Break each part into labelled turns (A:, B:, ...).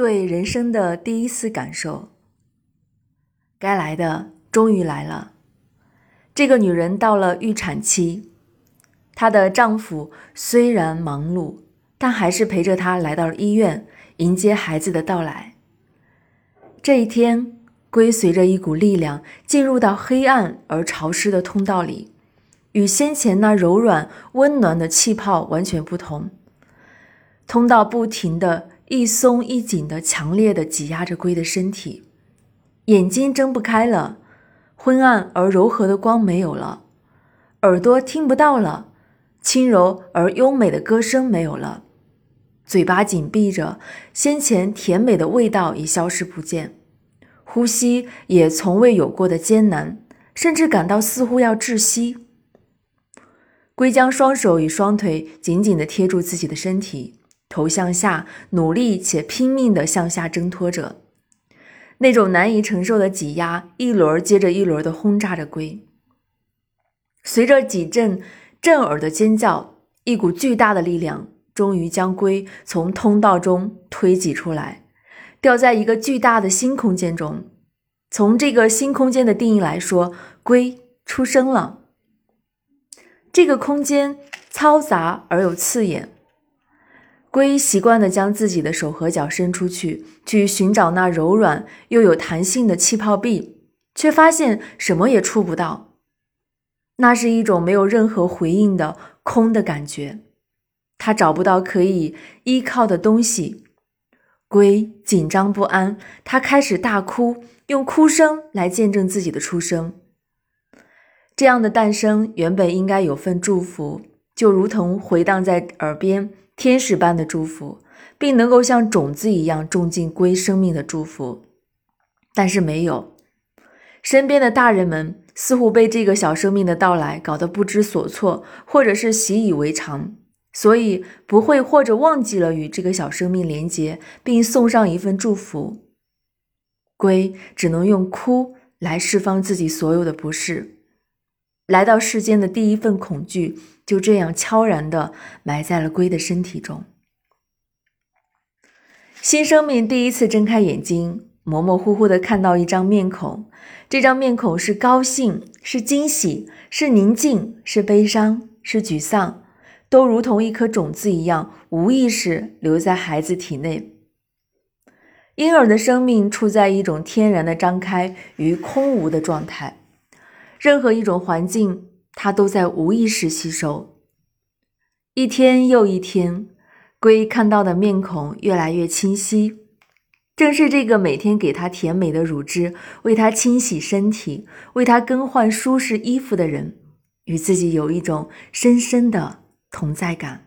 A: 对人生的第一次感受。该来的终于来了。这个女人到了预产期，她的丈夫虽然忙碌，但还是陪着她来到了医院，迎接孩子的到来。这一天，龟随着一股力量进入到黑暗而潮湿的通道里，与先前那柔软温暖的气泡完全不同。通道不停的一松一紧的，强烈的挤压着龟的身体，眼睛睁不开了，昏暗而柔和的光没有了，耳朵听不到了，轻柔而优美的歌声没有了。嘴巴紧闭着，先前甜美的味道已消失不见，呼吸也从未有过的艰难，甚至感到似乎要窒息。龟将双手与双腿紧紧地贴住自己的身体，头向下，努力且拼命地向下挣脱着。那种难以承受的挤压，一轮接着一轮的轰炸着龟。随着几阵震耳的尖叫，一股巨大的力量。终于将龟从通道中推挤出来，掉在一个巨大的新空间中。从这个新空间的定义来说，龟出生了。这个空间嘈杂而又刺眼。龟习惯地将自己的手和脚伸出去，去寻找那柔软又有弹性的气泡壁，却发现什么也触不到。那是一种没有任何回应的空的感觉。他找不到可以依靠的东西，龟紧张不安。它开始大哭，用哭声来见证自己的出生。这样的诞生原本应该有份祝福，就如同回荡在耳边天使般的祝福，并能够像种子一样种进龟生命的祝福。但是没有，身边的大人们似乎被这个小生命的到来搞得不知所措，或者是习以为常。所以不会或者忘记了与这个小生命连接，并送上一份祝福。龟只能用哭来释放自己所有的不适。来到世间的第一份恐惧，就这样悄然地埋在了龟的身体中。新生命第一次睁开眼睛，模模糊糊地看到一张面孔。这张面孔是高兴，是惊喜，是宁静，是悲伤，是沮丧。都如同一颗种子一样，无意识留在孩子体内。婴儿的生命处在一种天然的张开与空无的状态，任何一种环境，它都在无意识吸收。一天又一天，龟看到的面孔越来越清晰，正是这个每天给他甜美的乳汁，为他清洗身体，为他更换舒适衣服的人，与自己有一种深深的。同在感，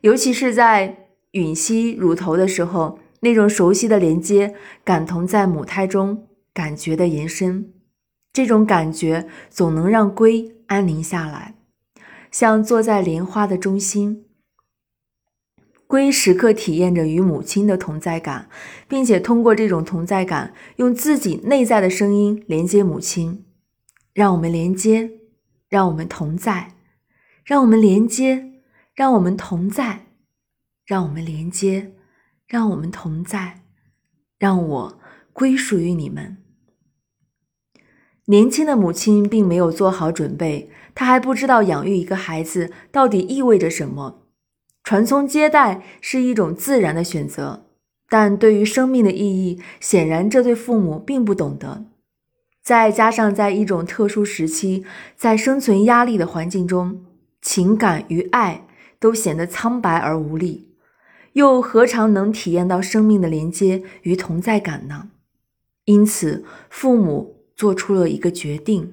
A: 尤其是在吮吸乳头的时候，那种熟悉的连接感同在母胎中感觉的延伸，这种感觉总能让龟安宁下来，像坐在莲花的中心。龟时刻体验着与母亲的同在感，并且通过这种同在感，用自己内在的声音连接母亲。让我们连接，让我们同在。让我们连接，让我们同在，让我们连接，让我们同在，让我归属于你们。年轻的母亲并没有做好准备，她还不知道养育一个孩子到底意味着什么。传宗接代是一种自然的选择，但对于生命的意义，显然这对父母并不懂得。再加上在一种特殊时期，在生存压力的环境中。情感与爱都显得苍白而无力，又何尝能体验到生命的连接与同在感呢？因此，父母做出了一个决定。